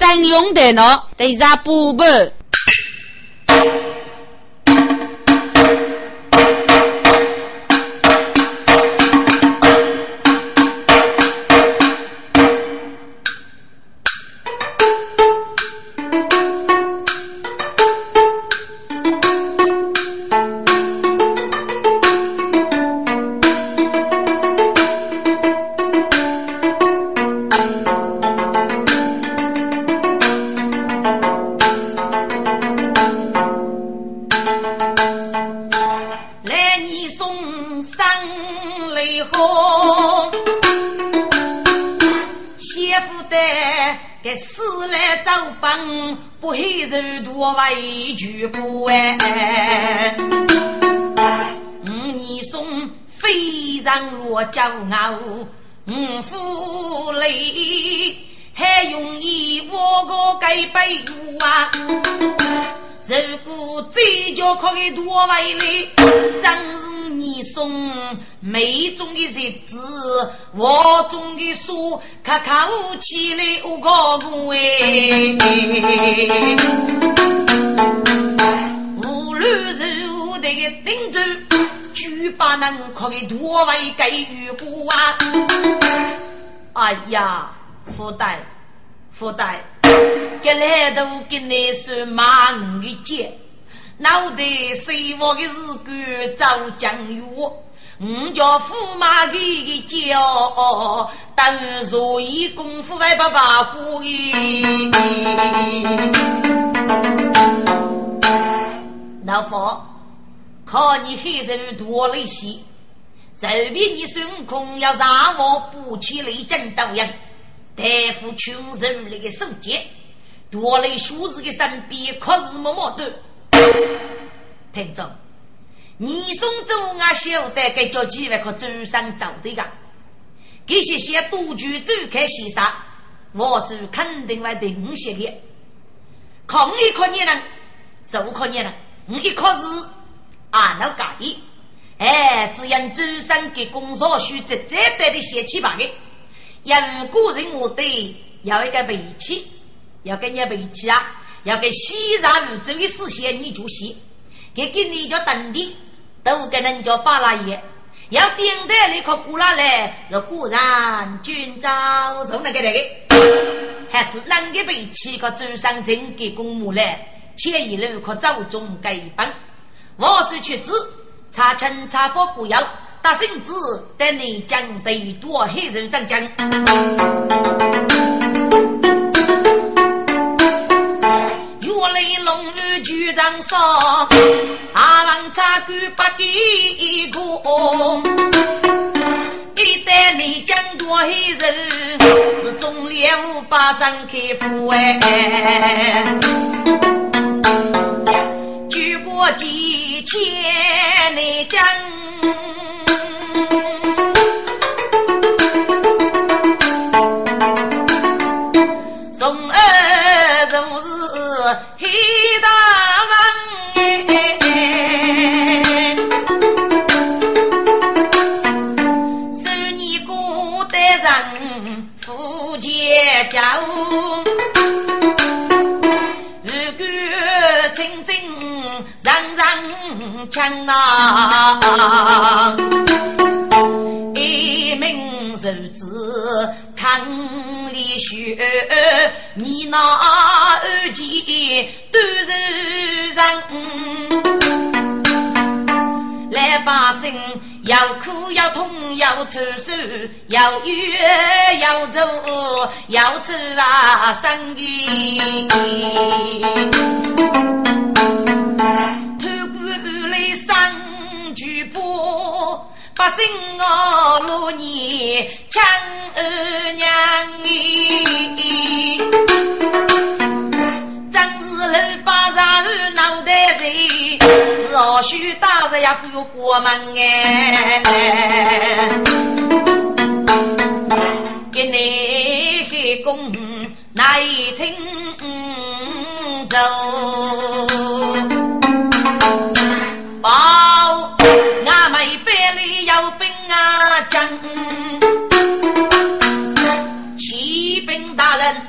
真用电脑，得啥不不？常若骄傲，五夫泪还容易我个该背负啊！如果这就可以多为哩，真是你送眉中的日子，我中的书，可靠起来我个个哎。无论如何的顶住，举把能可以多为给予过啊！哎呀，福袋，福袋，给来都给你说满的节，脑袋谁我的日干早将月，我叫驸马的叫，等若一功夫还不把过耶。老夫看你黑人多了些，随便你孙悟空要让我不起雷震刀人，对付穷人那个手节，多了数字的身边可是默默的。听着，你送走俺晓得该叫几万个走上走的个，这些些赌局走开西沙，我是肯定会定些的。抗一可你能，受可你能。我一考试啊，那改的，哎，只因周三给工作需直接带的写起吧的，因个人我对要一个脾气，要跟你脾气啊，要给西藏宇宙的事先你就写，给给你叫等的，都跟人叫巴拉爷，要顶的那颗古拉来，是果然军招从那个那个，还是哪个脾气个周三真给公务来。前一路可走中改本，我是去子查清查佛不要打绳子，等你将得多黑人长将。月雷龙日局长说，阿王查官不给过，一旦你将多黑人，是中列五八三开府哎。我几千内将，从儿如是黑大人，十年过得人富家家。枪啊！一名手指看里血，你那二姐都是人。来把心要苦要痛要愁手要冤要走要吃啊生意。三句波，百姓我罗年抢二娘咦，真是六八上脑袋热，老许大日也不过门哎，给你黑公那一听走。有兵啊，将骑兵大人，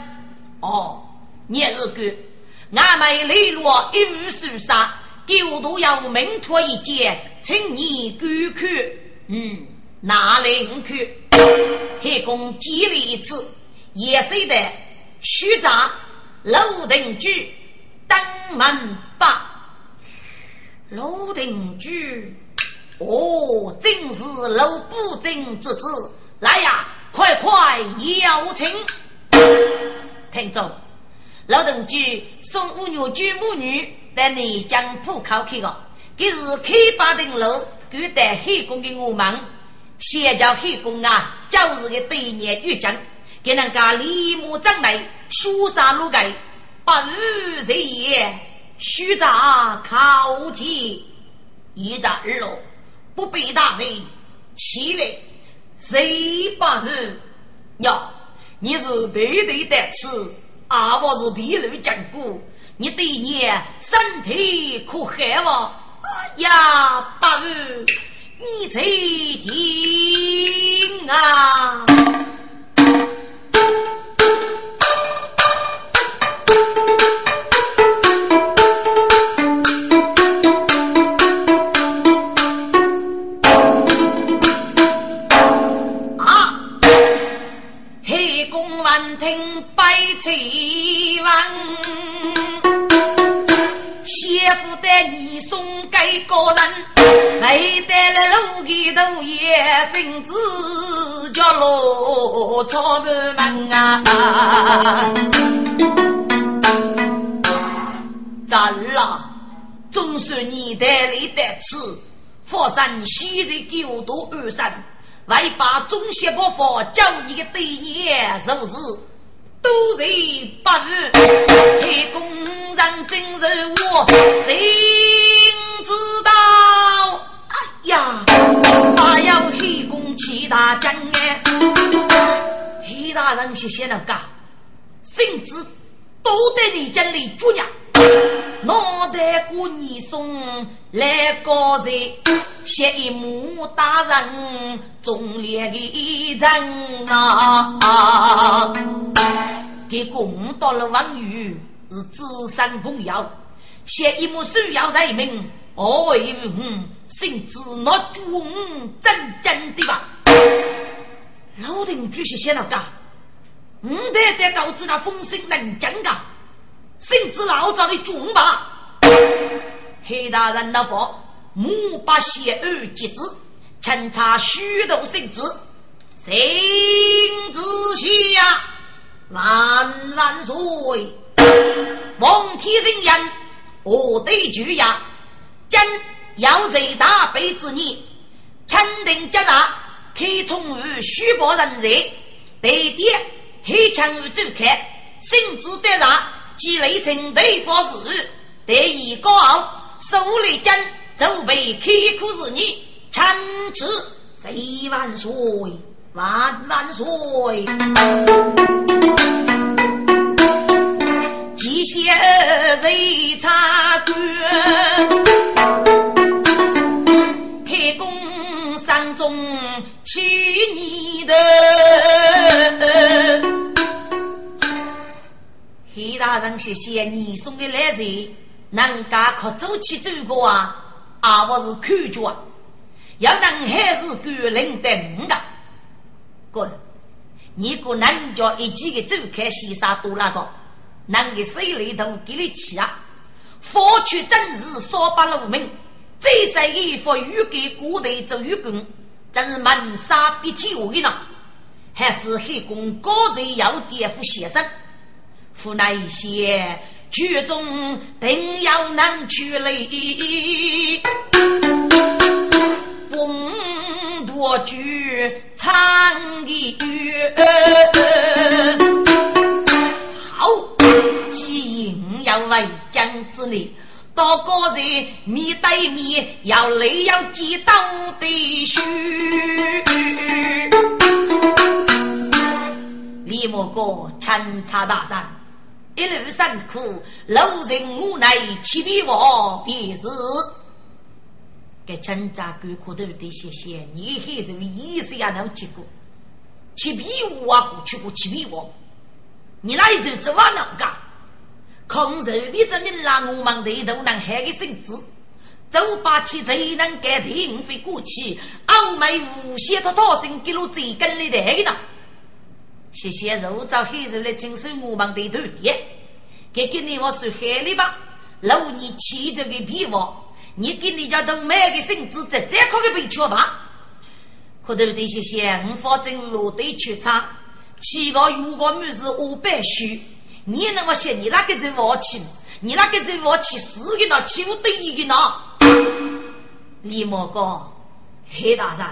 哦，你二哥，俺们磊落一无所杀，狗都要命托一件，请你赶去。嗯，哪里去？黑公接了一次，也是的。虚诈楼定居登门吧。楼定居，哦，正是楼不正之子。来呀，快快邀请。听着，老同居送五女娶母女，在内江浦考去的，这是开八顶楼，古代黑工的我们，先叫黑工啊，就是个对年玉将，给人家立木长来，书杀路盖，八日日夜，虚诈考级，一诈二喽，不必大内，起来，谁把你呀？你是对对的吃，啊，我是皮肉坚固，你对你身体可害吗？呀，八日，你才听啊！百气闻，媳妇带你送给个人，没带来路的头也甚至叫落草门啊！咋了？总是你带来的吃，佛山西日九度二三，外把中邪不佛教你的对你是不是？都是八日，黑工人真是我心知道。哎呀，还有黑工七大将哎，黑大人谢谢了噶，甚至都得你家里住呀。脑袋过你送来高人，谢一母大人忠烈的人啊！给公到了王宇是资深朋友，谢一母需要人民，我为嗯，甚至那军真正的吧？老丁主席写了个，唔得得告知那风声能讲个。甚至老早的军吧，黑大人那佛，目把邪恶截止，清查虚头圣旨，圣旨下万万岁！望天人言，我对巨呀，今要在大悲之年，钦定节察，开通于虚报人人，对点黑枪于周开，圣旨得上。积累成对佛事，得以高傲，手里真准备开苦日你臣子谁万岁，万万岁！吉祥瑞茶馆，开工山中去你的。黑大人，谢谢你送的来人，人家可走起走过啊，啊，我是看着啊，要能还是个人等的。滚！你个人家一起的走开，西沙多那个，男的水里头给你吃啊！佛去真是少把路命，这是一副欲给古代做愚公，真是门杀必天下的呢，还是黑公高才要颠覆先生。府内些剧中定要能去泪，风多剧唱的好，既应要为将之内，到个人面对面要泪要激动的须。李莫哥参差大山。一路辛苦，路人无奈，欺骗我便是。给陈家官苦头的谢谢，你还是意思也能结果。欺骗我啊，过去过欺骗我，你那一阵子我能干？空手逼着你拉我们的都能害个身子，走八七最能改定飞过去，傲眉无限的大声给我最跟里的呢。谢谢肉找黑肉来经受我们的土地，给给你我说黑的吧，老你气着个皮毛，你给你家都买个身子，再再靠个被缺吧。可头的谢谢，我反正落队去查，七个月个母是五百虚。你那么些，你那个在我气，你那个在我气四个呢，气我对一个呢。李莫哥，黑大人，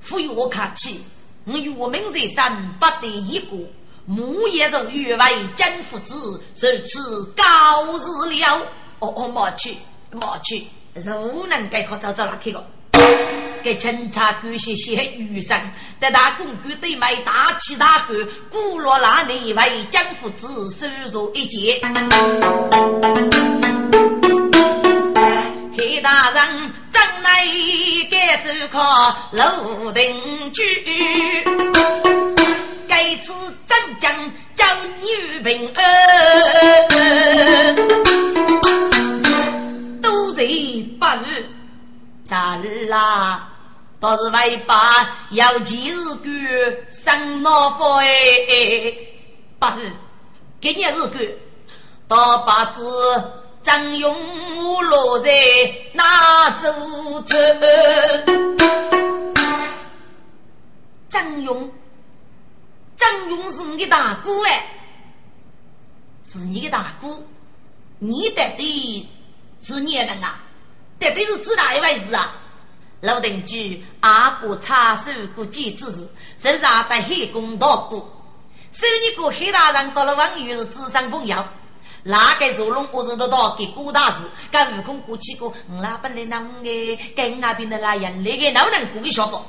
赋予我客气，我与我们这山不得一个，木叶肉月为真父子，如此高日了。哦哦，莫去莫去，肉能该可找找哪去个？给警察官些些余生，在大公举对卖大起大喝，古罗那里为江父子收入一截。该手铐楼定居，该次镇将叫你平安，都是不咋啦？倒是为把要几日干生老福哎，不是，今年日干，到把子张勇我落在那座城。张勇，张勇是你大哥哎，是你的大哥，你得的是你人啊。这都是自大一回事啊！老邻居阿哥插手过几次，手上带黑工道过。收你个黑大人到了王宇是智商朋友，哪个坐龙我是都到给郭大师，跟悟空过去过，我那本来那我跟那边的那人那个老人过个小伙。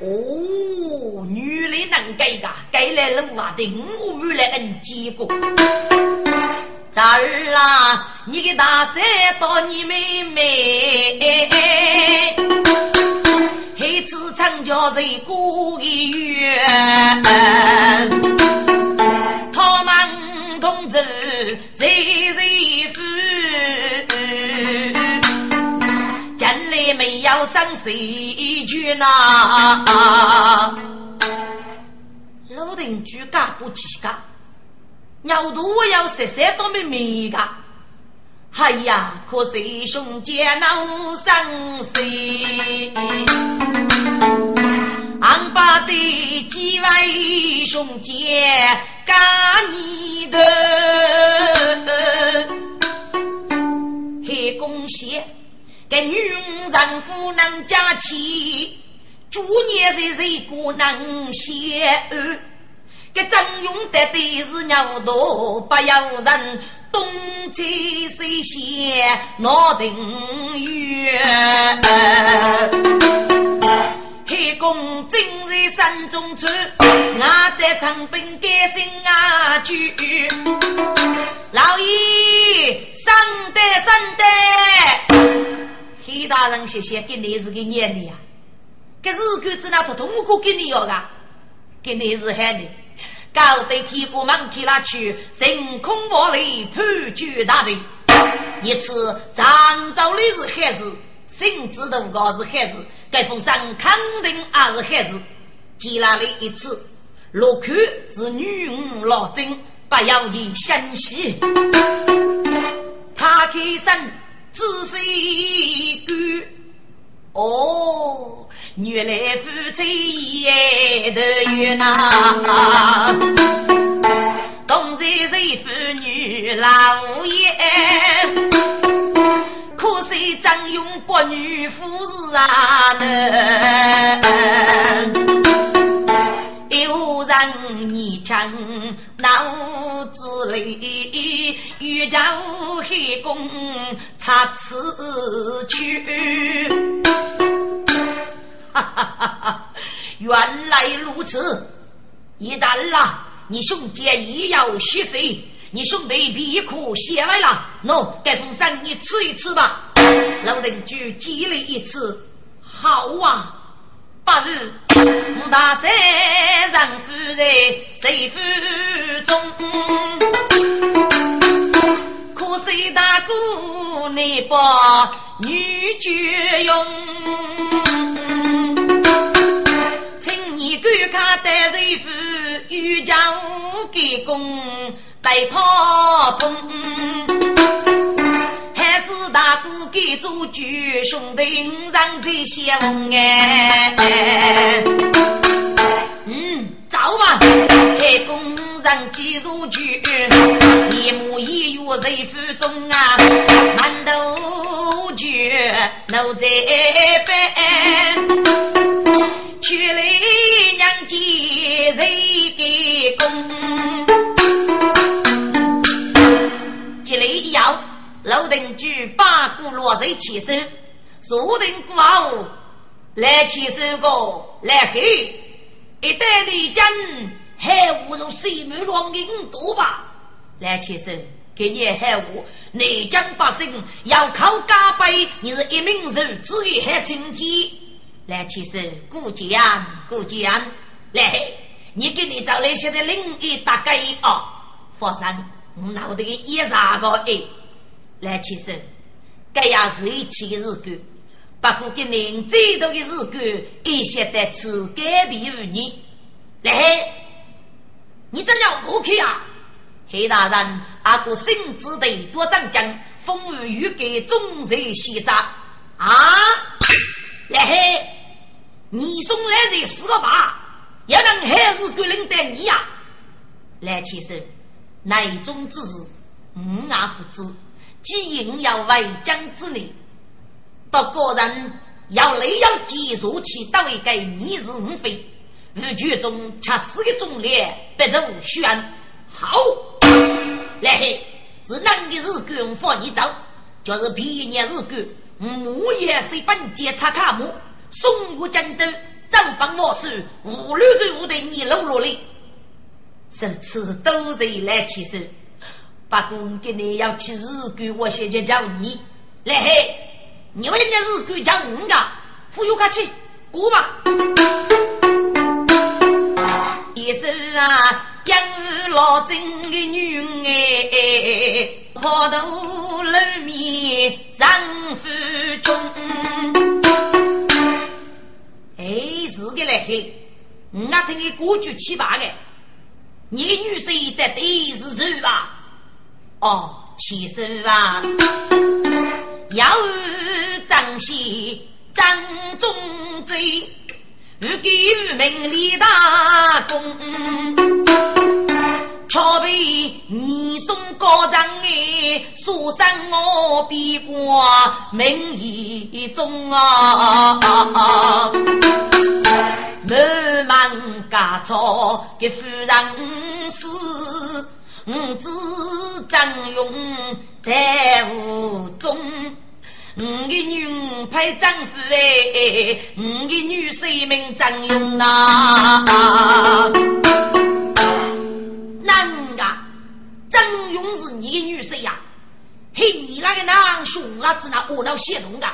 哦，女的能改噶，改来了啊的，我没来恩结果。咋儿啦？你给大山到你妹妹，黑子成家在过一月，他妈同志谁谁夫，家里没有生谁去呐？老邻居干不起干。鸟肚我要十三多没米个，哎呀，可惜兄弟闹生死，俺把的几位兄弟干你的，黑公写给女人夫能家妻，祝年日日过能写。这张勇得的是鸟多，不由人东起西斜闹定远。开弓今日山中出，我得长兵改心啊去。老爷，上得上得，黑大人谢谢，给你是个年的呀。这日子只那他通过给你要的，给你是喊的。高对天不忙去那去，人空瓦砾判决大队。一次漳州的是汉子，新知道我是汉子，该封上肯定也是汉子。接来了一次，落口是女武老真，不要你相信。查开身，仔细观，哦。原来夫妻也都有那，同在是妇女老爷，可惜张勇不女夫是啊能，有人你将脑子里欲叫黑公插此去。哈哈哈！哈原来如此，一战啦！你兄弟也要血色，你兄弟皮裤写完了，喏，该封山你吃一吃吧。老邻居激励一次，好啊！八日，大山让夫人随府中。谁大哥你把女眷用？请你观看待人妇，欲将无给公待他通。还是大哥给做主，兄弟让这些哎。嗯，走吧，开工。上几如句，一模一样在腹中啊，馒头卷奴在办，娶来娘家谁给供？接来要老定举八股落水起身，坐定过后来起身个来黑，一代的将。海无如水满浪银多吧？来起身，给你海无内江百姓要靠加倍，你是一名人，只有海青天。来起身，顾江，顾江，来，你给你找那些的另一大概哦。佛山，我脑袋一啥个哎？来先生，这样是一起日干，不过给您最多的日干，一些的此改变于你来。你怎样过去啊？黑大人，阿哥心知得多长江，风雨欲给众人西杀啊！来，你送来这四个八，要让还是个人带你呀？来，其实内中之事，五阿父子，既应要为将之力，到个人要累要结束起，到一个逆日无非。日剧中恰四个忠烈，不奏宣好。来嘿，是哪个日剧放你走？就是毕业日剧，木叶水本检查卡木，松月江都走帮我是五六岁五的你露落哩。这次都是来起身，不过给你要去日剧，我先就叫你来嘿。你们家日剧叫五个，富有客气，过吧。一首啊，养老真的女哎，好头露面丈夫中。哎，是个来嘿，我听你歌剧起八个，你的女婿的对是谁啊？哦，其实啊，要张西张中贼。欲给于名立大功，却被你送高长哎，说声我比过名义中啊！家草给夫人死，五子张勇在无中。五个女配丈夫哎，五个女婿名张勇呐。男个张勇是你的女婿呀？嘿，你那个男兄啊，子那恶闹血动的，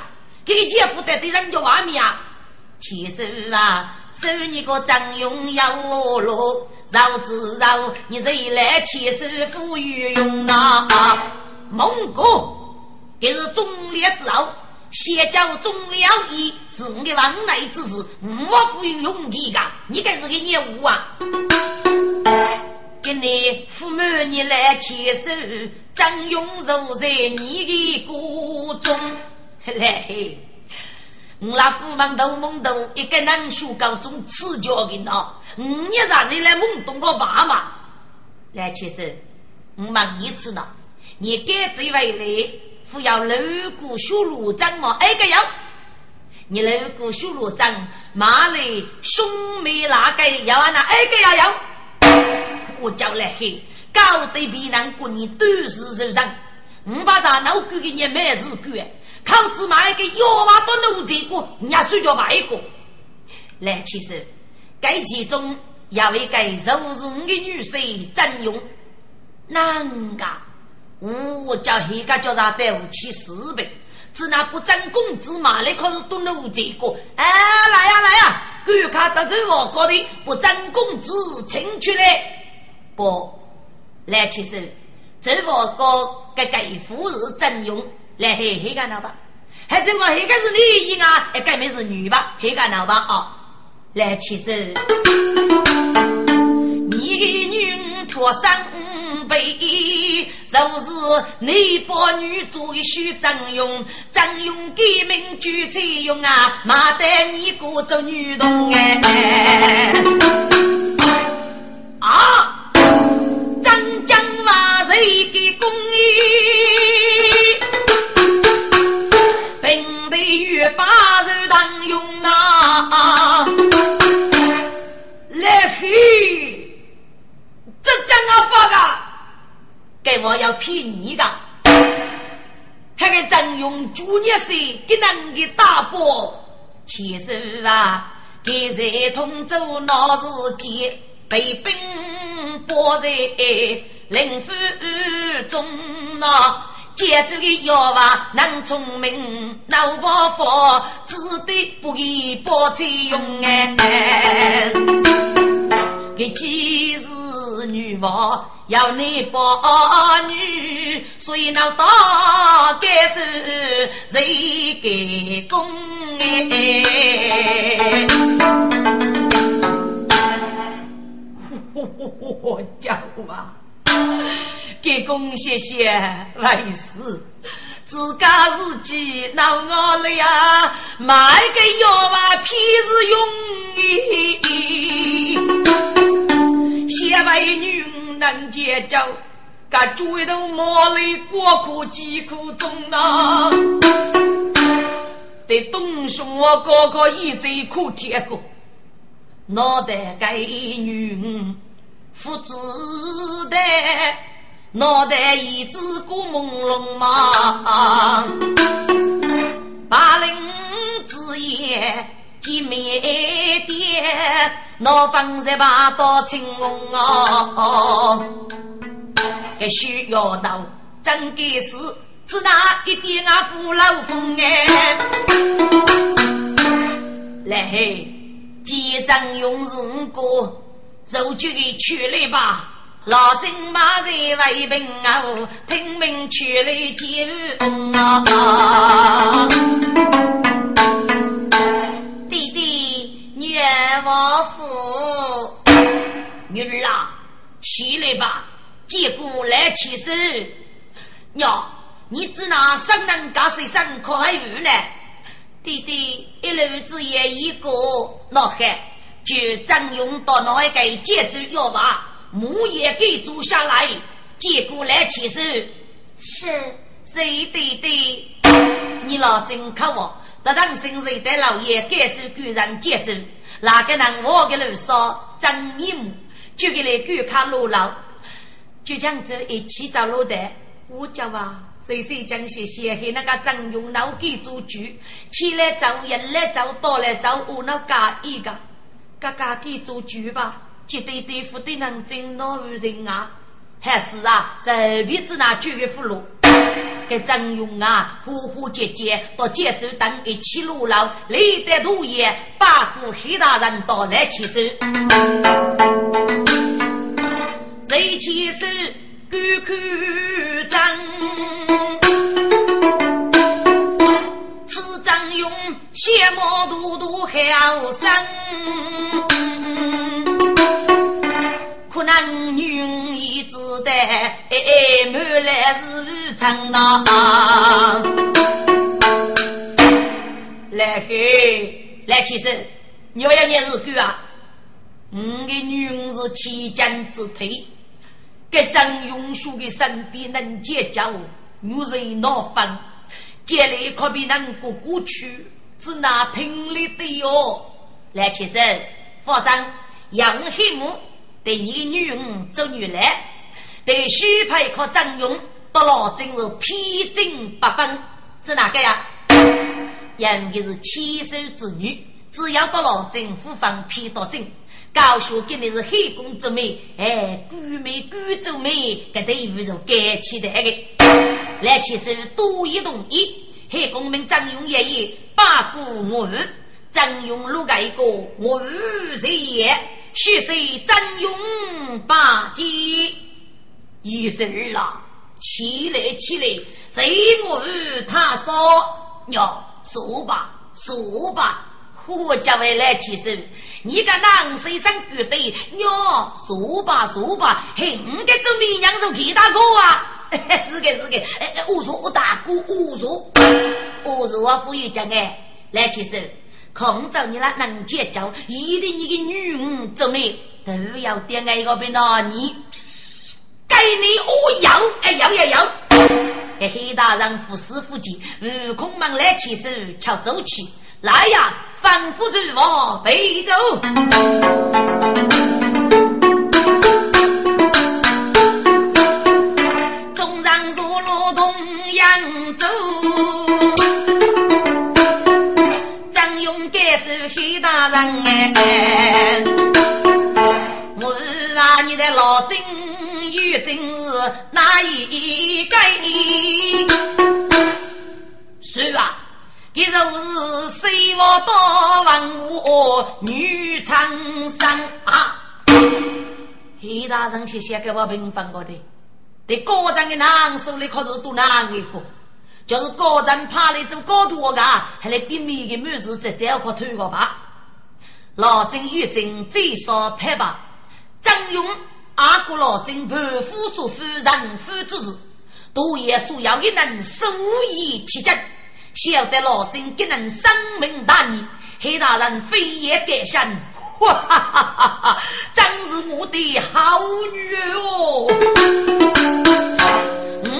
给个姐夫带对人家外面啊？其实啊，是你个张勇要我落，绕子绕你谁来其实富裕用呐？蒙古。这是忠烈之后，先教忠了义，是我的往来之事，我赋予用的噶。你该是个业务啊！给你父母你来牵手，张勇入在你的锅中。来嘿，我那父母都懵懂，一个男学高中赐教的呢。你啥人来懵懂个娃娃？来牵手，我问你次呢？你该这位来？不要楼鼓修罗章嘛？哎个要，你楼鼓修罗章，马来兄妹哪个要啊？那哎个要有，我叫来黑，高对比难过你都是人上，五把咱老鬼给你买日鬼，靠只买一个幺娃都能结果，人家睡觉买一个。来，其实该其中要一个柔韧的女婿占用，难个？我叫黑个叫他带武器四百，只那不争工资嘛，那可是都能这个。哎，来呀来呀，赶快在这我搞的不争工资，请出来。不，来其实这我个个给夫是真用来黑黑干老大，还这我黑个是你一啊，哎，改名是女吧？黑干老大啊，来其实你女脱三辈，就是你把女做一许张勇，张勇改名就这用啊，马得你过做女童哎。主业是给能给大伯，其实啊，给谁通州闹事件被兵。我在临府中呐，接着的要话能聪明，脑包佛只得不给包再用哎。给几日女娃要你把女，所以那大概是谁给公哎。我叫啊，给公谢谢为师，自家自己闹我了呀，买个药吧，偏是用谢为女能接招，噶追头毛里过苦疾苦中啊，得东兄我哥哥一嘴苦铁过，脑袋该女。父子的脑袋一直过朦胧嘛，八零之夜见面爹，闹方才把到青红啊，还需要到真给是只拿一点啊扶老风哎，来嘿，结账用人过。受就给取来吧，老金马在为兵啊，听命取来接啊。弟弟，女儿我扶，女儿啊，起来吧，接过来起身。娘，你只拿三能干水生可爱鱼呢？弟弟，一路子也一个老汉。就张勇到那一个接住要吧木也给做下来，接过来起手。是，谁对对？你老真可恶！得当心谁的老爷该受巨人接走，哪个能我给路上真面目？就给来观看路老，就这样子一起找路的。我叫啊，谁谁讲谢谢给那个张勇老给做主，起来走，人来走，到来走，我那加一个。嘎嘎给做主吧，绝对对付的能真恼人啊！还是啊，随便子那举个俘虏，给张勇啊，呼呼姐姐到节州等一起路老，累得土爷八个黑大人到来起手，谁起手干干张。张勇血毛嘟嘟好生，来是长呐。来嘿，来起身，要要念日句啊！我的女是齐将之腿，给张永叔的身边能结交，女人闹翻。家里可比能过过去，只拿听力的哟。来，先生，佛上杨黑木对你女儿做女来，在许配可张勇到老真是披荆八分，这哪个呀？杨的是千手之女，只要到了政府方批到证，高学给你是黑公之美，哎，姑美姑主美，搿对衣服是该起的个。来，其实多一同意，黑公们张勇爷爷八股我日，张勇录个一个我日谁也，许是张勇八戒，一生儿啊，起来起来，随我与他说：“哟，说吧，说吧。”我叫为来起身，你个男生生绝对哟，说吧说吧，嘿，我的做绵羊是皮大哥啊，是个是个，哎哎，我说我大哥，我说我说我富裕讲哎，来起身，空着你那能结交，一定你的女儿做媒都要点爱一个被拿你，哎你我要，哎要要要，哎黑大人扶师傅进，悟空忙来起身，瞧走起。来呀，反复之我背走，众人如路东扬州，张勇该是黑大人哎，我啊，你的老真与真是哪一个？是啊。一如是谁我多问我女长生啊！黑大人谢谢给我平反过的，这高站的男手里可是多难一个，就是高站爬来走高度啊，还来比每个妹子在这块推个吧。老郑玉珍最少拍吧，张勇阿哥老郑盘夫所夫人夫之事，都也需要一能手艺起证。晓得老郑给人生命大义，黑大人非也改善，哈哈哈哈哈！真是我的好女儿哦！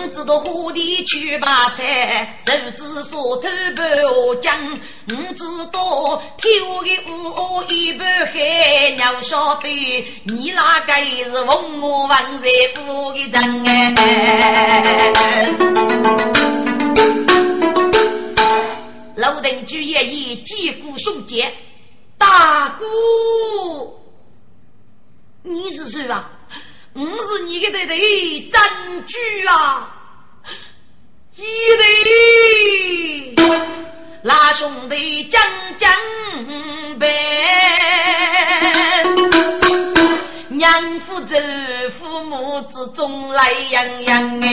我知道何地去把菜，手指所偷半下江。我知道天下无一半海，要晓得你那个是文武万岁不的人哎。楼定居也以击鼓兄姐，大哥，你是谁啊？我是你的弟弟张居啊！一弟，那兄弟将将呗，娘夫走，父母之中来洋洋哎。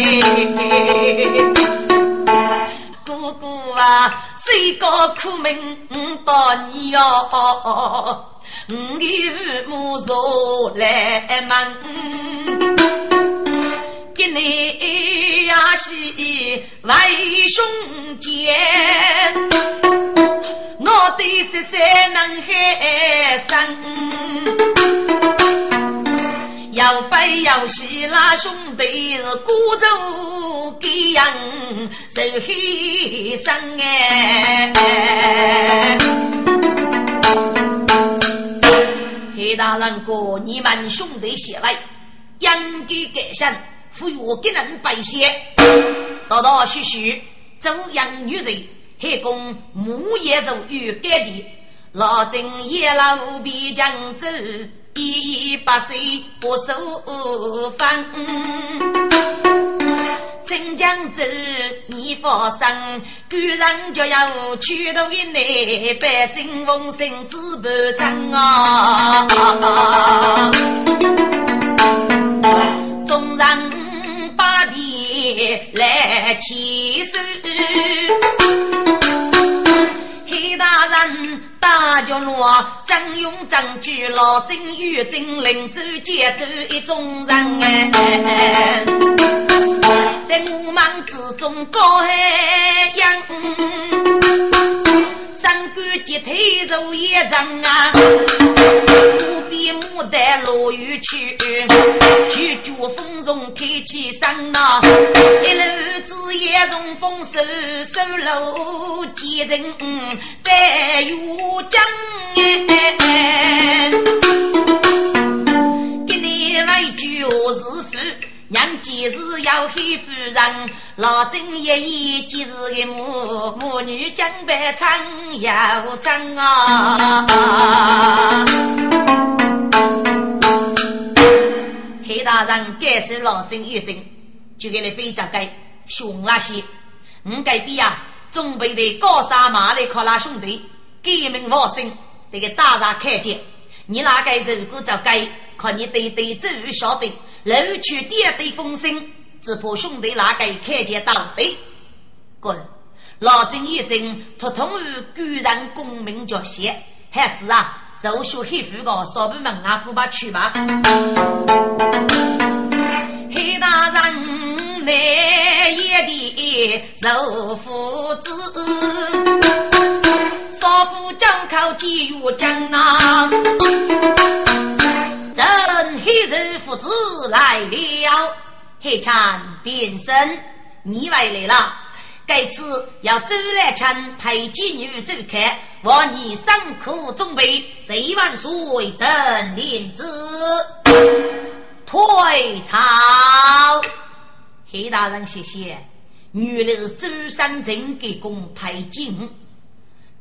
哥哥啊，谁个苦命到你哟？我的父母若来问，给你呀是为兄姐，我的十三能海生。要背要喜那兄弟孤舟给养受牺牲哎！黑大人哥，你们兄弟写来，应该改善，赋予我给人百姓，道道续续，周扬女人，黑公木叶肉与改变，老郑也老必将走。一百岁不受烦，真将走你发生，居然就要驱动一内百金风声自不成啊！来起手。黑大人大角落，张勇张举老真与金陵走接走一众人哎，在我们之中高海洋，三官集体如一阵啊，不必牡丹落雨去，举脚风中开起山呐，一路子夜中风收收楼几人。白玉江娘今日要黑夫人，老郑爷爷今日的母母女江北唱要唱啊！黑大人感受老郑一阵，就给你非常该凶那些，唔该比呀。准备的高山马来靠那兄弟，革命发生，这个大大看见。你那个如果就该靠你对对周晓得，楼去第二对风声，只怕兄弟那个看见到底。滚！老郑一正，他同于居然功名绝些，还是啊，手学黑虎个少部门啊，虎把去吧。黑大人来也的肉夫子，少妇交口几月讲啊？真黑人父子来了，黑产变身，你回来了。这次要周来称太监女走开，望你辛苦准备，这万岁真领旨。退朝。黑大人谢谢。原来是周三镇给公太监，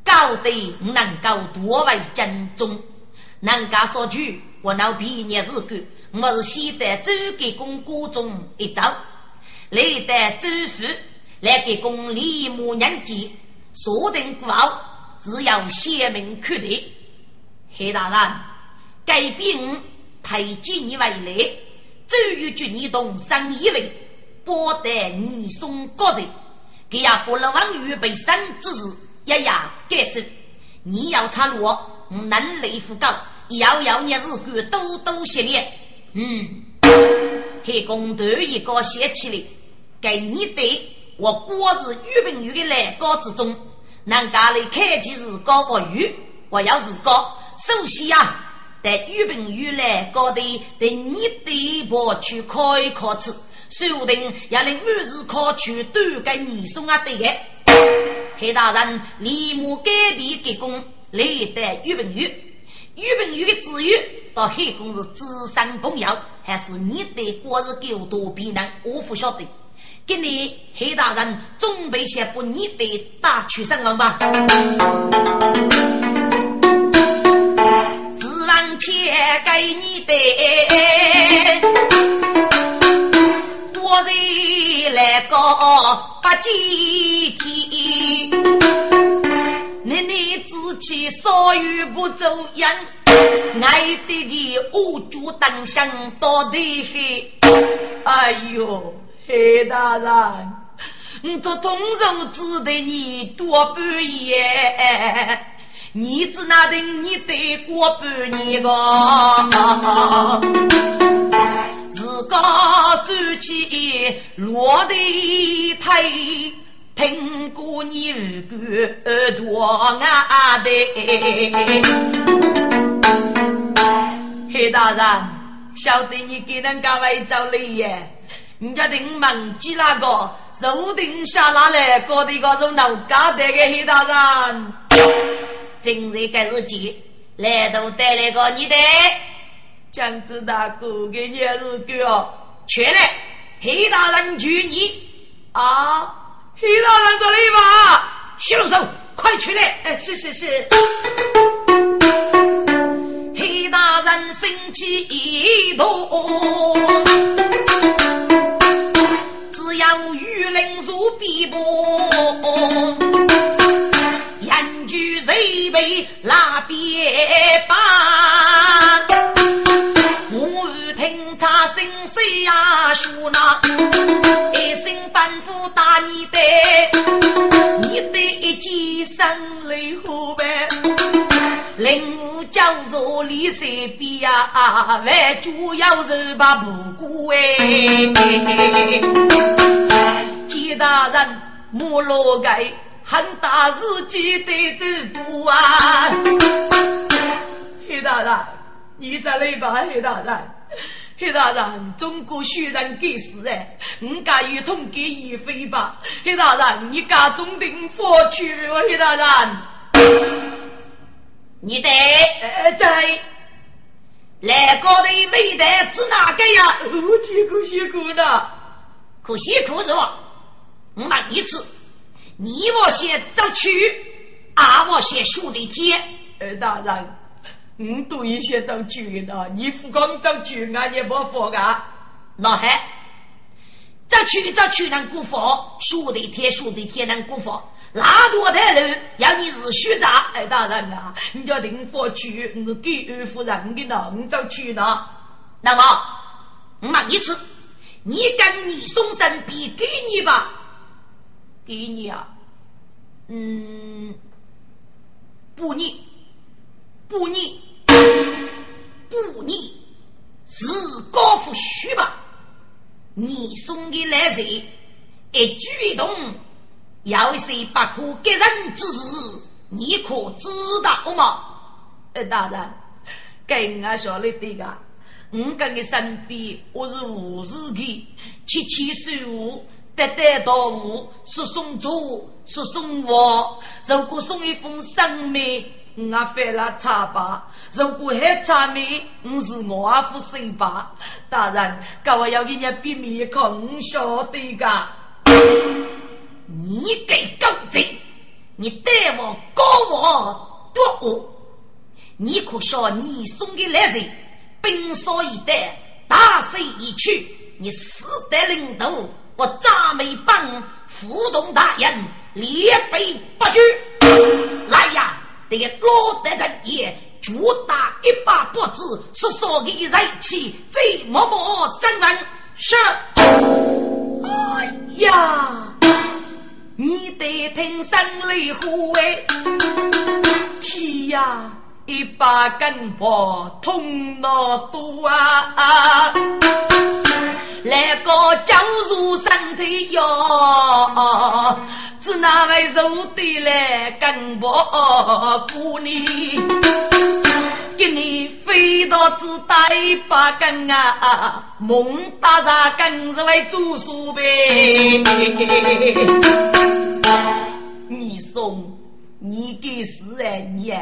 高得能够多为正宗。人家说句，我那毕业日干，我是先在周给公锅中一走，来得周府。来给公立木人节锁定过后，只要写明确定。黑大人，改变太监你为例，周瑜军你动身一类，不得你送高人，给呀不能往预备生之日，一呀改手。你要插路，能力不高，要要你日干多多些练。嗯，黑工头一个写起来，给你的。我国是御兵员的来高之中，人家来开启是高不御，我要是高，首先啊，在御兵员来高的，在你的部去考一考试，说不定也来每日考取都给你送啊对的。黑大人立马改变给功，来得御兵员，御兵员的资源到黑公是资深朋友，还是你的国是够多别人，我不晓得。给你黑大人准备些不你的大曲声王吧。十万钱给你的，人来个不几天，你你自己稍有不走样，爱的的五主当香多的很，哎呦！黑大人，你这动手只得你多半夜，你只拿得你得过半年个，自个收起落地台，听过你耳朵多啊的。黑大人，晓得你给人家外找累耶？人家定忘记那个，手定下拿来搞的个种老家的个黑大人。今日该日记，来都带来个你的江子大哥给你日哥，去来，黑大人娶你啊！黑大人这里吧，徐龙手，快去来！哎，是是是。黑大人生气一头。要雨林如碧波，谁被拉边把？我听他声谁呀说那，一声吩咐打你的，你的一记声来后呗。令我叫做李三比呀，万主要是把不顾哎。金大人，莫罗盖，喊大事记得走不啊！黑大人，你在哪吧？黑大人，黑大人，中国虽然给死哎！你敢与同给一飞吧？黑大人，你敢中定佛去？黑大人。你得在来高的没得指哪个呀？哦，辛苦辛苦了，可辛苦是吧？我问一次，你我先走去，俺我先输的天。呃，大人，你多一些走去的，你不光走去，俺也不服啊。那还走去走去能过佛，输的天输的天能过佛。拉多太人要你是虚诈，哎，大人啊，你叫定佛去，你给二夫人的呢，你就去呢。那么，我问一次，你跟你送身比给你吧，给你啊，嗯，不你，不你，不你，是高富虚吧？你送给来人一举一动，要是不可给人之事，你可知道吗？呃，大人，跟我说的对个。我跟你身边，我是无事的，七七十五，得得到五，是送猪，是送我。如果送一封生命，我犯了差吧；如果还差命，我是我阿夫生吧。当然，各位要给人比面孔晓得噶。你给公正，你对我高我多我，你可笑你送给来人。兵少一代，大势已去，你死得领导，我扎眉帮副动大人列备不惧。来呀，得落得人也，主打一把脖子，是说给人气，最默默三万是。哎呀，你得听声雷呼哎，天呀！一把根棒捅脑肚啊！来个教入身体哟，只那位肉的来根棒过你，给你飞到只打一把根啊！猛打上根是为做数呗。你送你给是哎你。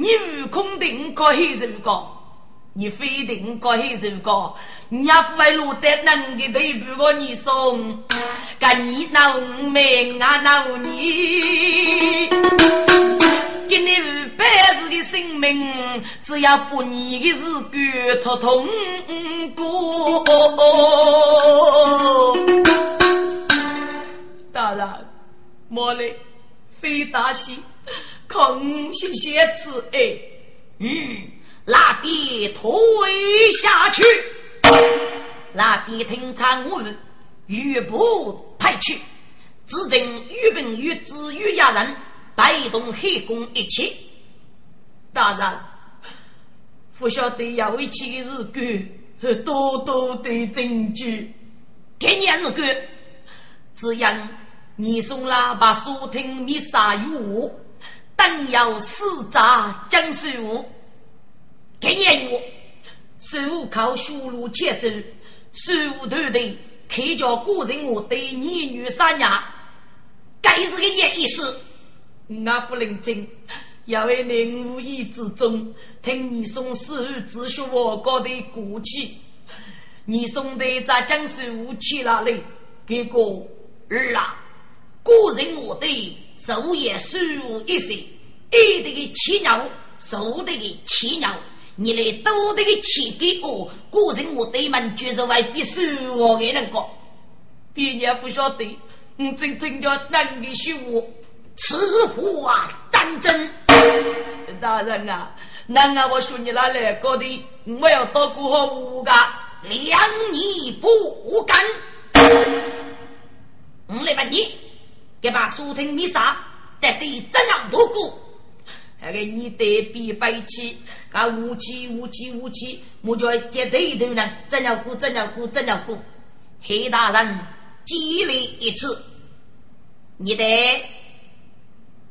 你悟空定可以如果，你非定可以如果，你要富为路得能给对不过你送，干你闹命啊闹你，给你五百子的生命，只要不你的日骨头痛过。当然，莫嘞，非大喜。空谢谢此哎，嗯，那边退下去，那边听长我余部退去，只见余兵与子与家人带动黑公一起。大人，不晓得要一起日干和多多的证据，给你日干，只因你送喇叭收听弥撒与我。当要四扎江水武，今年我水武靠修路前走，水武团队开叫古人我对你女三娘，该是个年意思。我不认真，因为你无意之中听你送师自学我国的骨气，你送的在江水武去哪里？结果儿啊，古人我对。昼夜收入一岁，一的个七鸟，数的个七鸟，你来多的个钱给我，个人我对门就是为必收我的人个。爹娘不晓得，我真正叫能力虚我，此话当真？大人啊，那啊，我说你那来个的，我要到过好五个，两你不敢。我来问你。给把书听弥撒，得对怎样度过？那个你得比背起，噶武器武器武器，我就接对头呢。怎样过？怎样过？怎样过？黑大人激励一次，你得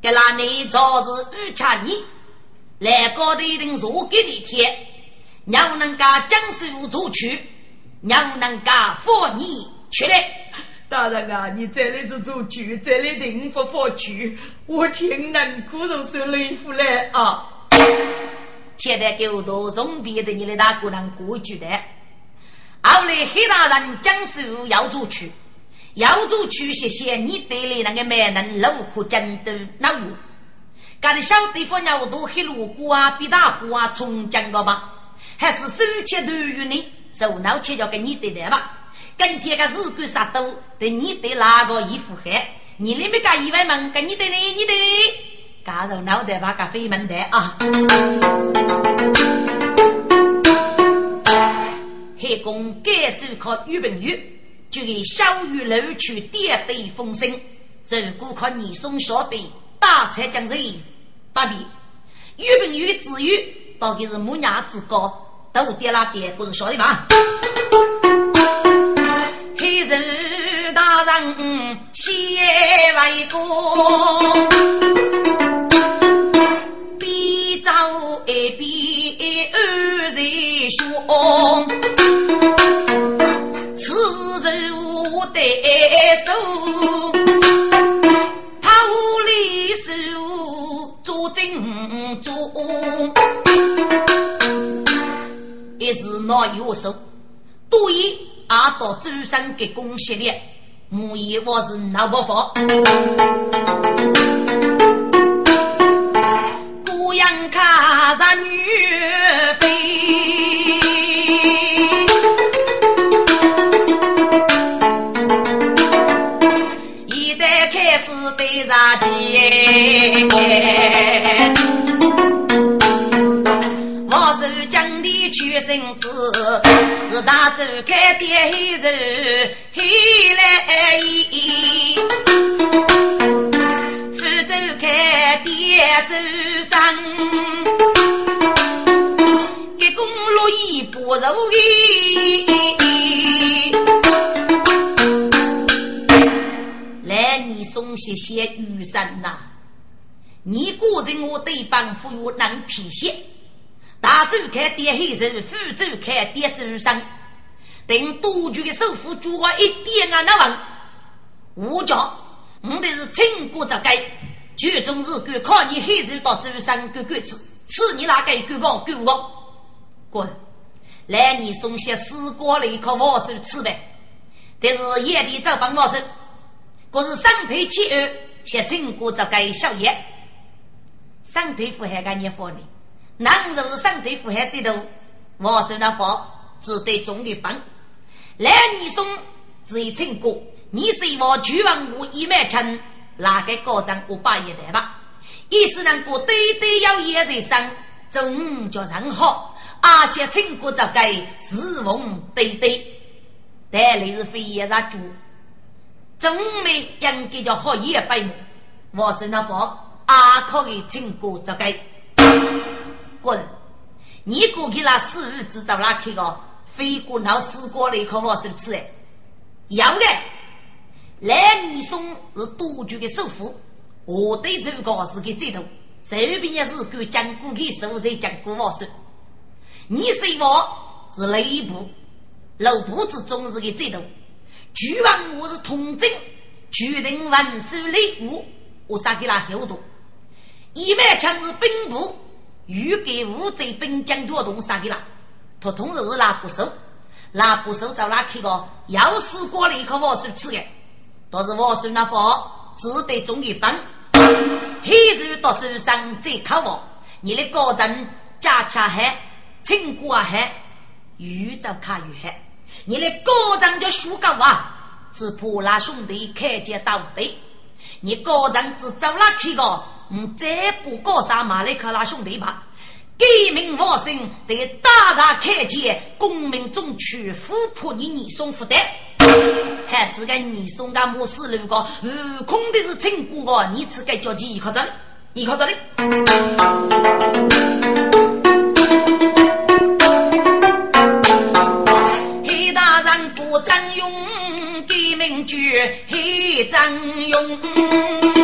给那你早日预查你来高的一定若给你贴，娘能噶将师傅出去，娘能噶放你出来。大人啊，你这里是做主，这里定不发主，我挺难过，从说雷夫来啊！现在给我多送别的你的大姑娘过去的。后来黑大人讲师傅要做去，要做去，谢谢你带来那个美人路可真的那我。干的小地方要多黑路过啊，比大湖啊，从讲个吧，还是手切头与你，手脑切要给你对待吧。今天个日干啥都对你对哪个衣服黑？你那边干一万门，跟你对呢？你对呢？加入脑袋把个飞门的啊！开工改手靠玉平玉，就给小玉楼去点对风声。如果靠你送小队大才将人八比玉平玉的子玉到底是母娘之高，都点了点，不是晓得吗？黑人大人写为歌，边走一边二人说，此人我得手，他屋里手做正做，一时拿右手，拿。到周身给贡献了，母爷我是闹不服。姑娘看上女身子，是大走开点黑人黑来意，福州开点走上，给公路一不如意。来，你送些些雨伞呐！你个人我对帮扶有难皮鞋。大周开点黑手，副周开点周生，等多局的首富主我一点啊那问，我讲我的是清国这个，最终是敢靠你黑手到周生干干吃，吃你那个干光干我滚！来。你送些死过来靠我手吃呗，但是夜里走帮我手，可是上头去二，写清国这个小爷，上头府还敢你放你？男若是身体负荷最多，我说那话只对中女帮。来你送只一成果，你是我举王我一脉亲，哪个高张我把一代吧？意思能过对对要也在上，总叫人好。阿些成果这该自奉对对，但你是非也杀猪，总没应该叫好一百亩。我说那话阿可以成果这滚！你过去那死日子找哪去个？飞过闹死过了一颗我手吃哎，要的。来你送是多局的首富，我对这个是给最头，这边也是给讲过去手在讲过我手。你是我是内部，内部之中是给最头。举王我是统政，决定万寿内务，我杀给他后头，一脉枪是兵部。欲给乌贼兵将多动杀给他，他同时是拉不手，拉不手找哪去个？要死过了一口王手吃的，倒是王手那方只得中一本，黑日到周上最靠我，你的高人加恰海，青瓜海，宇宙卡宇海，你的高人叫徐高啊，只怕那兄弟开见到底，你高人只找哪去个？嗯，再不告啥马来克拉兄弟吧？革命万生得大杀开解，功名中取，富破你你送福袋，还是个你送个莫斯路个，悟空的是成果个，你只该叫其依靠这里，依靠这里。黑大人不张勇，革命局黑张勇。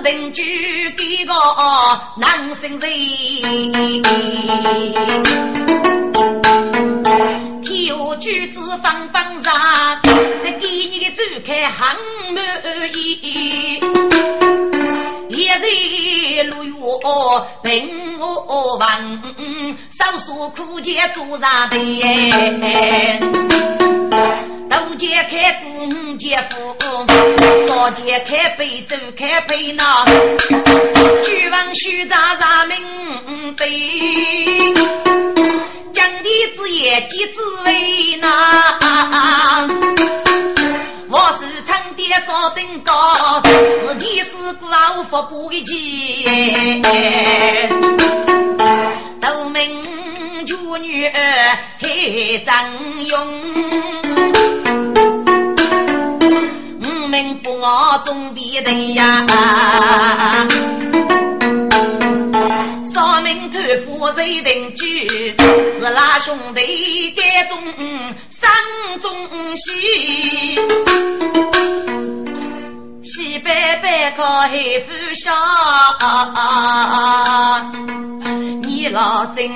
楼定居给个男生人，天举子方方上，再给你个走开很满意。一日六月平我房，少数苦节做上的。东街开工节富，少街开杯走开杯闹，举王须扎扎名碑，讲的子也几滋味呐。我是长爹少登高，是你是孤无福不起，都名就。我女儿还张勇。五名不我总比对呀，三名团夫谁定居？是那兄弟该中生中西，喜白白靠海夫笑。你老真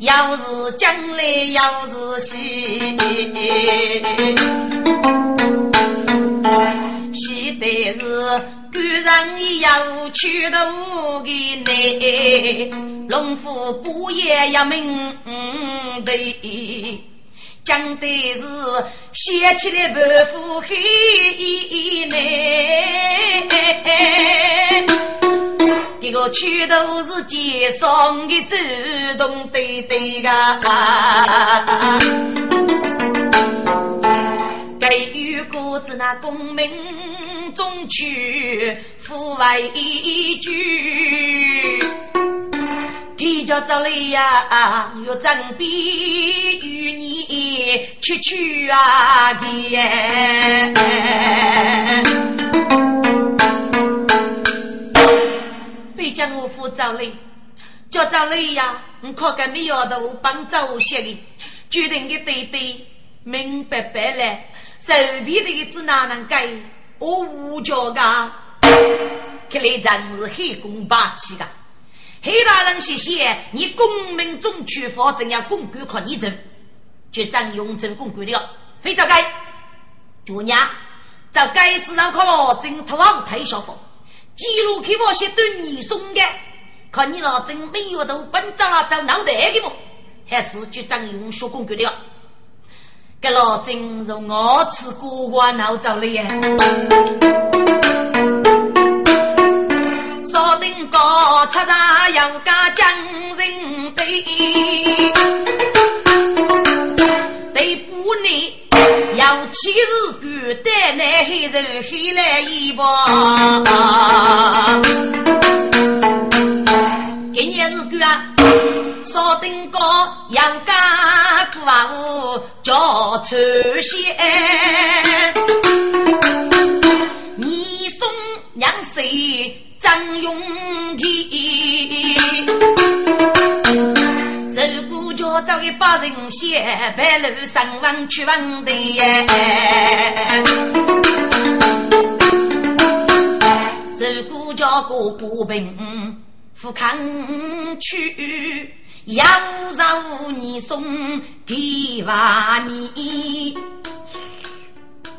要是将来要是喜。现在是官人要去头的内，龙虎不也要命的，讲的是掀起来白虎黑内，这个去头是街上的走动对对个。给予国子那功名中取，父为一句。天叫走来呀，要真比与去去啊的。别将我父走来，叫走来呀，我靠个没有的帮走些的，决定的对对。明白白了，手皮的子哪能改？我无脚噶，看来真是黑公霸气的。黑大人谢谢你，功名中取，否则要公关靠你走，就张永正公关了，非走该。主娘，走该只能靠老郑托王太小风，记录给我些对你送的，看你老郑没有头本长了走脑袋的不？还是就张永说公关了。给老金从我吃过话闹走了呀，少丁哥出茶要加将人杯，对不你要起日干带来黑人黑来一包，今年日干啊。少丁高杨家姑啊，叫出现。你送娘婿张永吉，如果叫找一把人先，白路上房去问的。如果叫个不平，富康去。要让你送给娃你，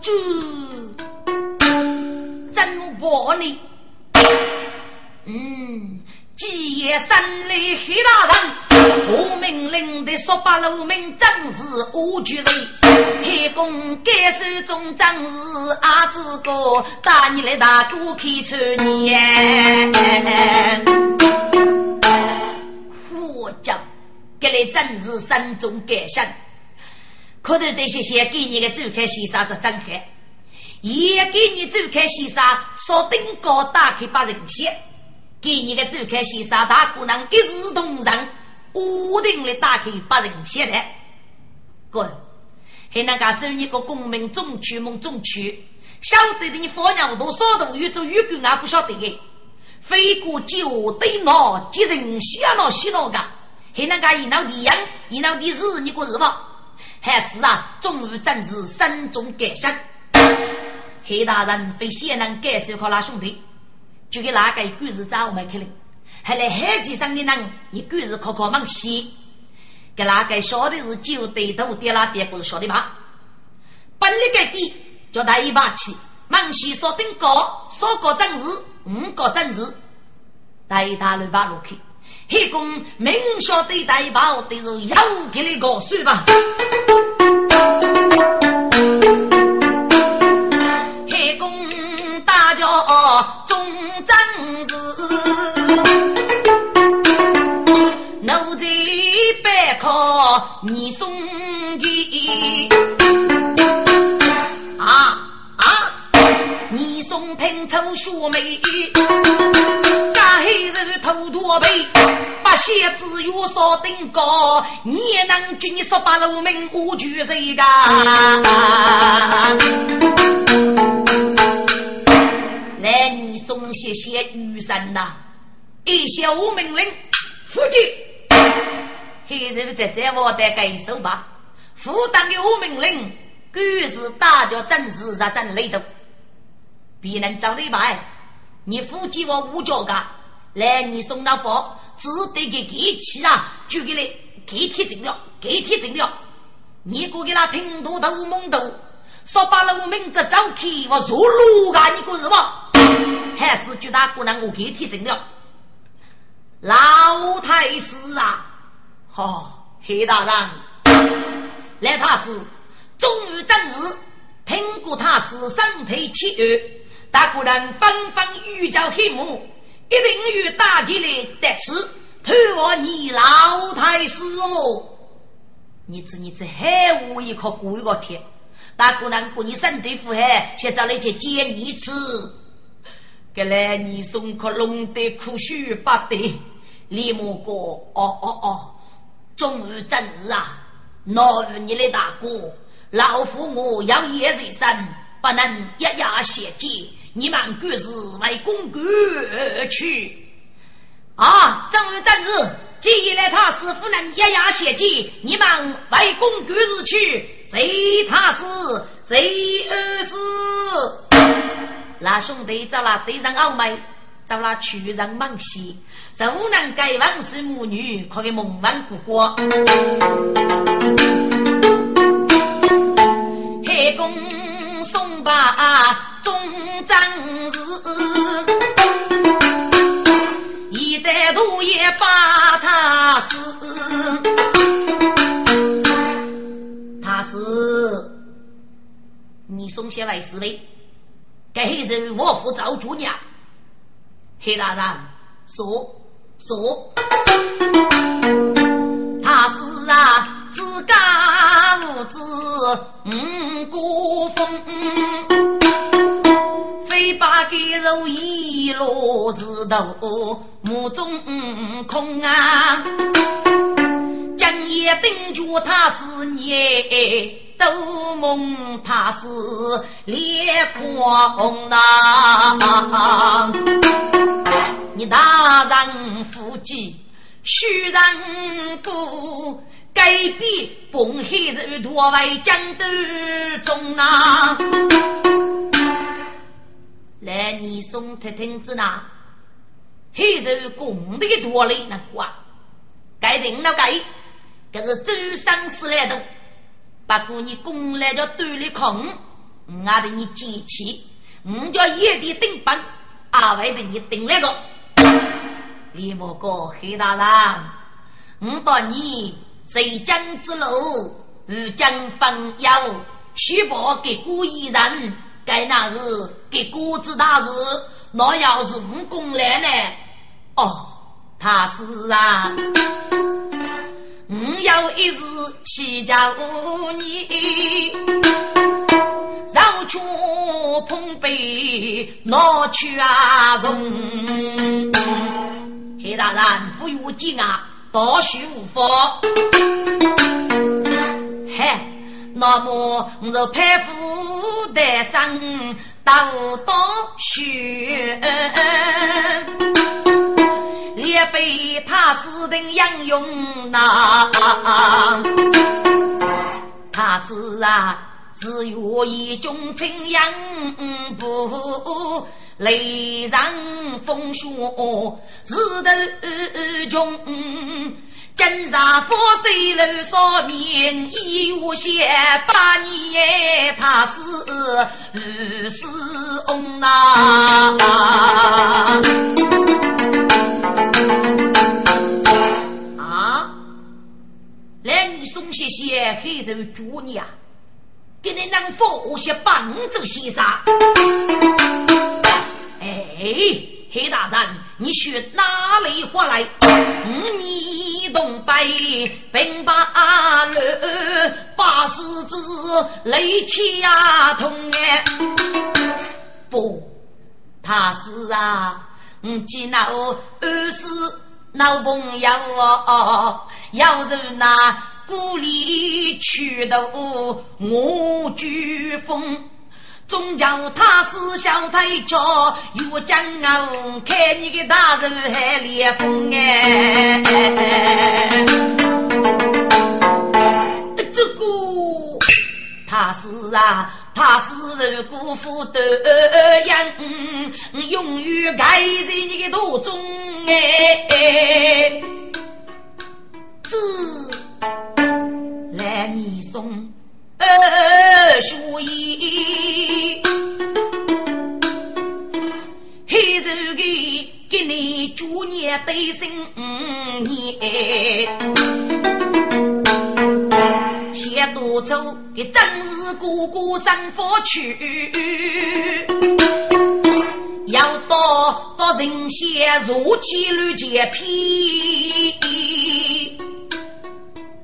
就怎么办呢？嗯，几夜三雷黑大人，我命令的说把路名正是我举人，黑公该手中正是阿子哥，带你来大哥开春年。我讲，这里真是山中改善。可能这些先给你的周开先生做展开，也给你周开先生说登高打开把人先，给你的周开先生大姑娘一视同仁，固定的打开把人先来。滚！还那个是你个功名中取梦中取，晓得的你放娘多少度越走越远，俺不晓得的。飞过酒对闹，接人想闹喜闹个，还那个一闹的样，一闹的事，你过日吧？还是啊，终于真是山中改善。黑大人非先能感受靠那兄弟，就给那个一个是找我们去了，还来海基上的人一个是靠靠忙西，给那个晓得是酒对头点啦点，不是晓得吗？本来该比叫他一把气，忙西说顶高，说个正事。五个真是带他来把路去，黑公明晓得带把的是要给你搞算吧。黑公大叫奴才背靠你送的啊啊，你送。听出学妹，干黑人头多背，把鞋子又少登高，你也能举你说八路门我举谁个？来，你送些些雨伞呐！一些无命令，夫君，黑人在这我得该手吧？负担的无命令，cứ 是大家真是在真累的，别人找你买，你夫妻我五角个，来你送那货，只得给给起啊，就给你给贴整了，给贴整了，你过给他听多头懵头，说把了我名字早起我入路啊，你个是吧？还是觉得姑娘我给贴整了，老太师啊，好，黑大人，来他是。终于正日，听过他是身体气弱，大姑人纷纷欲叫黑幕，一定与大吉来得此，偷我你老太师哦！你知你这还无一颗过一个天，大姑娘过你身体负荷，现在来去接你吃，给来你送颗龙的苦须不得，李莫哥，哦哦哦，终于正日啊，恼于你的大哥。老夫我要夜人生，不能一夜写记。你们各是为公公而去。啊，正日正日，既然他师傅能一夜写记，你们为公公而去，谁他是谁而是？那兄弟找那对上傲慢，找那屈人忙西，怎能改王是母女，可给梦幻不过。开工送把中正日，一代徒也把他死，他是你送些为师呗？该人我负赵主娘，黑大人说说，他是啊。自家无知五谷丰，非把给肉一落石头目中空啊！今夜定觉他是孽，都梦他是烈狂呐！你大人夫妻须人过。改变崩黑人夺为江都中啊！来，你送太听子呐？黑人公的多嘞，那瓜该定了该，这是周生死来的。不过你攻来叫堆里空，我的你机器，我叫夜的顶班，阿外的你顶来个。李莫哥，黑大郎，我到你。谁将之路，如将分忧，须报给孤一人。该那日给孤子大事，那要是五公来呢？哦，他是啊，我有一日祈求你，绕去碰杯，拿去啊从。黑大人赋予我金啊！多许无法，嘿，那么我就佩服的上到多许，也被他死的杨勇呐，他是啊，只有一种情样不。雷上风雪，日头穷，金沙火水楼上面，一无些八年，他是如是翁呐。来你送些些黑肉猪你啊，给你能否我些帮助先生？哎，黑大人，你学哪里话来？五年东北兵八路，八十子雷气呀通哎！不，他是啊，我见那二是老朋友哦，要是那故里去的我举风。总叫他是小太桥，有将我看你个大人还烈风哎！这个他是啊，他是辜负的人，永远盖在你的肚中哎！这来你送。二叔爷，黑日给给你祝年对新年，先多走给正日哥哥上佛去，要到到人间如起绿结皮。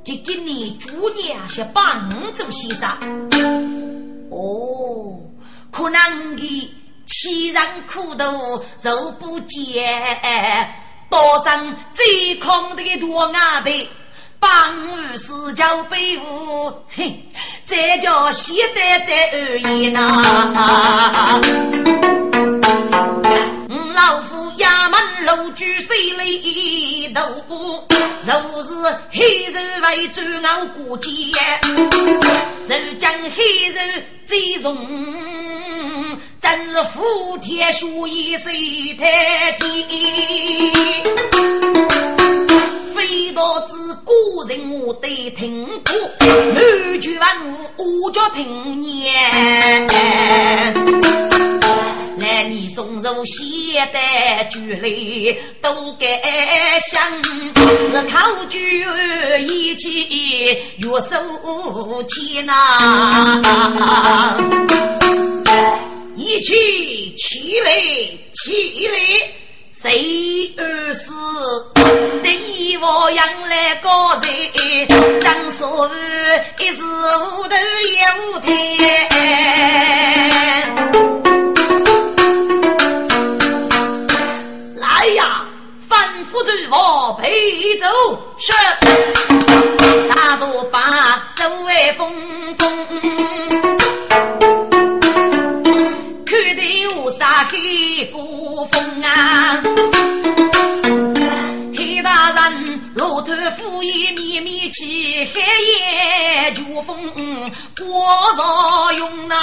给给你主娘些帮助先生，哦，可能你欺人苦斗肉不见，多上最空的多牙的，帮我是叫背负，嘿，这叫写得在而已呐。老夫衙门楼居水里头，若是黑人为主熬过节，若将黑人最重，真是福天书意谁太天？一道之古人我得听过，满句万物我叫听念。男女送肉现的句里都该想，这考句一起月收钱呐，一起起来起来，谁是无头也无天。夫子我陪走，是大多把周围风风，看得我杀黑过风啊！黑大人骆驼夫爷面面起，黑夜秋风过少用呐！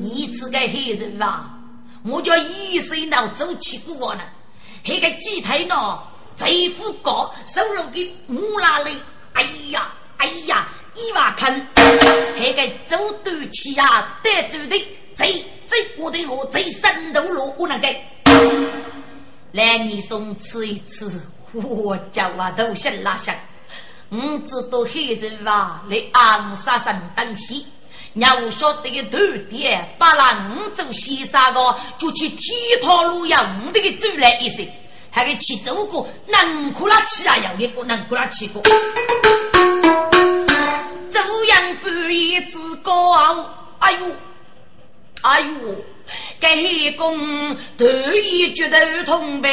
你这个黑人啊！我叫一岁脑走起过呢，那个鸡腿呢，贼富高，收入给木拉嘞，哎呀，哎呀，一瓦坑，那个走短期呀，带走的贼贼过的路，贼深度路，我能给。来，你送吃一次，我叫啊都先拉下，我知道黑人娃来暗杀什么东西。要晓得个徒弟，把那五走先生个，就去天堂路呀五的个走来一些，还给去走过，能哭拉去啊，要一个能哭拉去过，走样半夜之高，哎呦，哎呦，给公头一觉得痛呗。